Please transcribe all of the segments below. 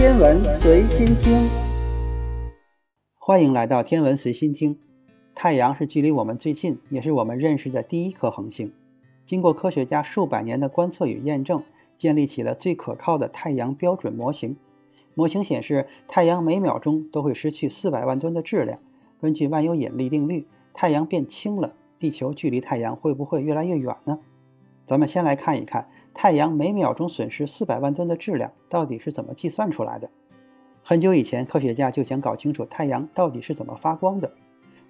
天文随心听，欢迎来到天文随心听。太阳是距离我们最近，也是我们认识的第一颗恒星。经过科学家数百年的观测与验证，建立起了最可靠的太阳标准模型。模型显示，太阳每秒钟都会失去四百万吨的质量。根据万有引力定律，太阳变轻了，地球距离太阳会不会越来越远呢？咱们先来看一看，太阳每秒钟损失四百万吨的质量到底是怎么计算出来的。很久以前，科学家就想搞清楚太阳到底是怎么发光的。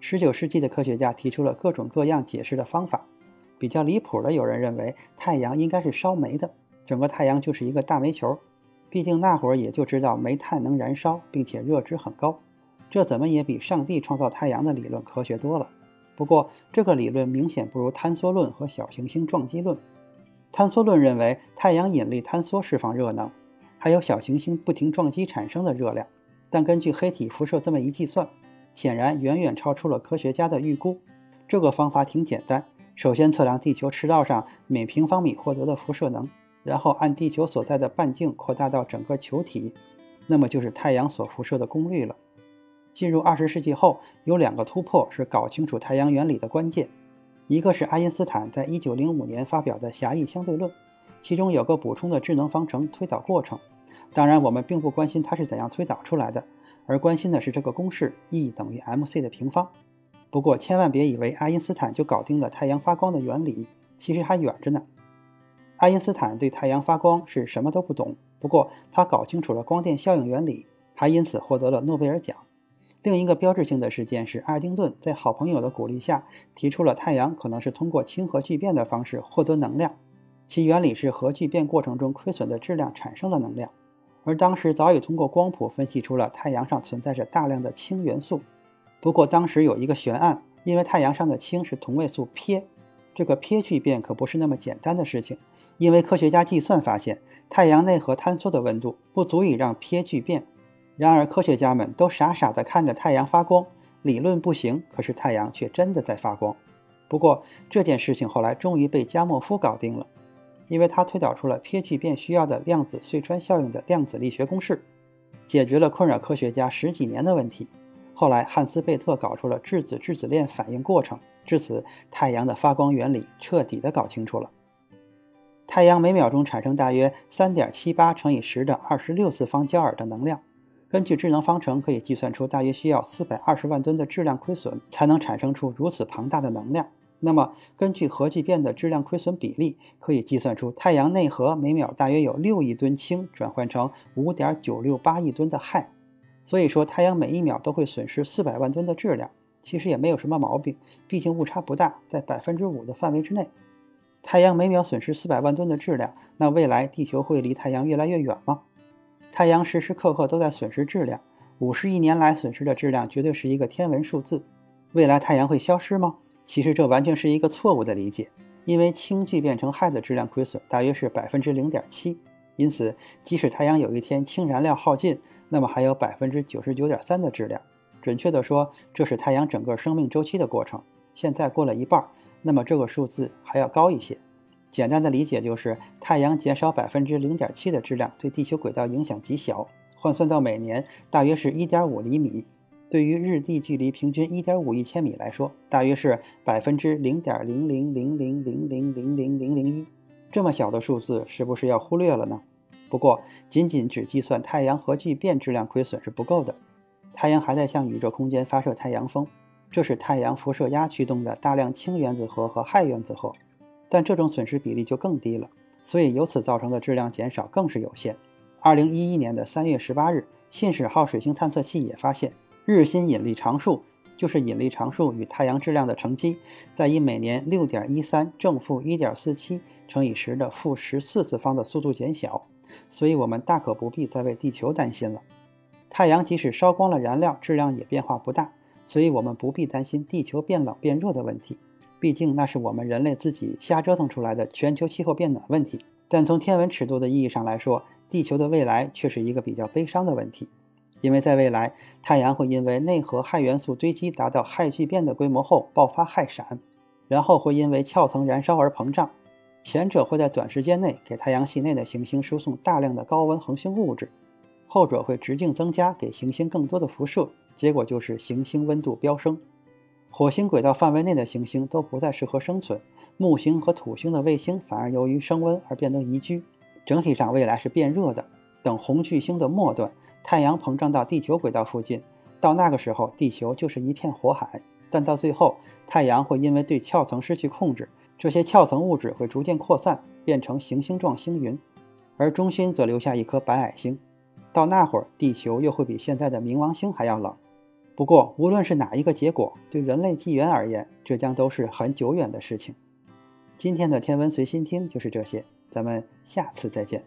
十九世纪的科学家提出了各种各样解释的方法。比较离谱的，有人认为太阳应该是烧煤的，整个太阳就是一个大煤球。毕竟那会儿也就知道煤炭能燃烧，并且热值很高，这怎么也比上帝创造太阳的理论科学多了。不过，这个理论明显不如坍缩论和小行星撞击论。坍缩论认为太阳引力坍缩释放热能，还有小行星不停撞击产生的热量，但根据黑体辐射这么一计算，显然远远超出了科学家的预估。这个方法挺简单，首先测量地球赤道上每平方米获得的辐射能，然后按地球所在的半径扩大到整个球体，那么就是太阳所辐射的功率了。进入二十世纪后，有两个突破是搞清楚太阳原理的关键。一个是爱因斯坦在一九零五年发表的狭义相对论，其中有个补充的智能方程推导过程。当然，我们并不关心它是怎样推导出来的，而关心的是这个公式 E 等于 mc 的平方。不过，千万别以为爱因斯坦就搞定了太阳发光的原理，其实还远着呢。爱因斯坦对太阳发光是什么都不懂，不过他搞清楚了光电效应原理，还因此获得了诺贝尔奖。另一个标志性的事件是，爱丁顿在好朋友的鼓励下提出了太阳可能是通过氢核聚变的方式获得能量，其原理是核聚变过程中亏损的质量产生了能量。而当时早已通过光谱分析出了太阳上存在着大量的氢元素。不过当时有一个悬案，因为太阳上的氢是同位素铗，这个铗聚变可不是那么简单的事情，因为科学家计算发现，太阳内核坍缩的温度不足以让铗聚变。然而，科学家们都傻傻地看着太阳发光，理论不行，可是太阳却真的在发光。不过，这件事情后来终于被加莫夫搞定了，因为他推导出了铗聚变需要的量子隧穿效应的量子力学公式，解决了困扰科学家十几年的问题。后来，汉斯·贝特搞出了质子质子链反应过程，至此，太阳的发光原理彻底地搞清楚了。太阳每秒钟产生大约三点七八乘以十的二十六次方焦耳的能量。根据智能方程可以计算出，大约需要四百二十万吨的质量亏损才能产生出如此庞大的能量。那么，根据核聚变的质量亏损比例，可以计算出太阳内核每秒大约有六亿吨氢转换成五点九六八亿吨的氦。所以说，太阳每一秒都会损失四百万吨的质量，其实也没有什么毛病，毕竟误差不大，在百分之五的范围之内。太阳每秒损失四百万吨的质量，那未来地球会离太阳越来越远吗？太阳时时刻刻都在损失质量，五十亿年来损失的质量绝对是一个天文数字。未来太阳会消失吗？其实这完全是一个错误的理解，因为氢聚变成氦的质量亏损大约是百分之零点七，因此即使太阳有一天氢燃料耗尽，那么还有百分之九十九点三的质量。准确的说，这是太阳整个生命周期的过程。现在过了一半，那么这个数字还要高一些。简单的理解就是，太阳减少百分之零点七的质量，对地球轨道影响极小，换算到每年大约是一点五厘米。对于日地距离平均一点五亿千米来说，大约是百分之零点零零零零零零零零零零一。这么小的数字，是不是要忽略了呢？不过，仅仅只计算太阳核聚变质量亏损是不够的。太阳还在向宇宙空间发射太阳风，这是太阳辐射压驱动的大量氢原子核和氦原子核。但这种损失比例就更低了，所以由此造成的质量减少更是有限。二零一一年的三月十八日，信使号水星探测器也发现，日心引力常数就是引力常数与太阳质量的乘积，在以每年六点一三正负一点四七乘以十的负十四次方的速度减小，所以我们大可不必再为地球担心了。太阳即使烧光了燃料，质量也变化不大，所以我们不必担心地球变冷变热的问题。毕竟那是我们人类自己瞎折腾出来的全球气候变暖问题，但从天文尺度的意义上来说，地球的未来却是一个比较悲伤的问题，因为在未来，太阳会因为内核氦元素堆积达到氦聚变的规模后爆发氦闪，然后会因为壳层燃烧而膨胀，前者会在短时间内给太阳系内的行星输送大量的高温恒星物质，后者会直径增加，给行星更多的辐射，结果就是行星温度飙升。火星轨道范围内的行星都不再适合生存，木星和土星的卫星反而由于升温而变得宜居。整体上，未来是变热的。等红巨星的末端，太阳膨胀到地球轨道附近，到那个时候，地球就是一片火海。但到最后，太阳会因为对壳层失去控制，这些壳层物质会逐渐扩散，变成行星状星云，而中心则留下一颗白矮星。到那会儿，地球又会比现在的冥王星还要冷。不过，无论是哪一个结果，对人类纪元而言，这将都是很久远的事情。今天的天文随心听就是这些，咱们下次再见。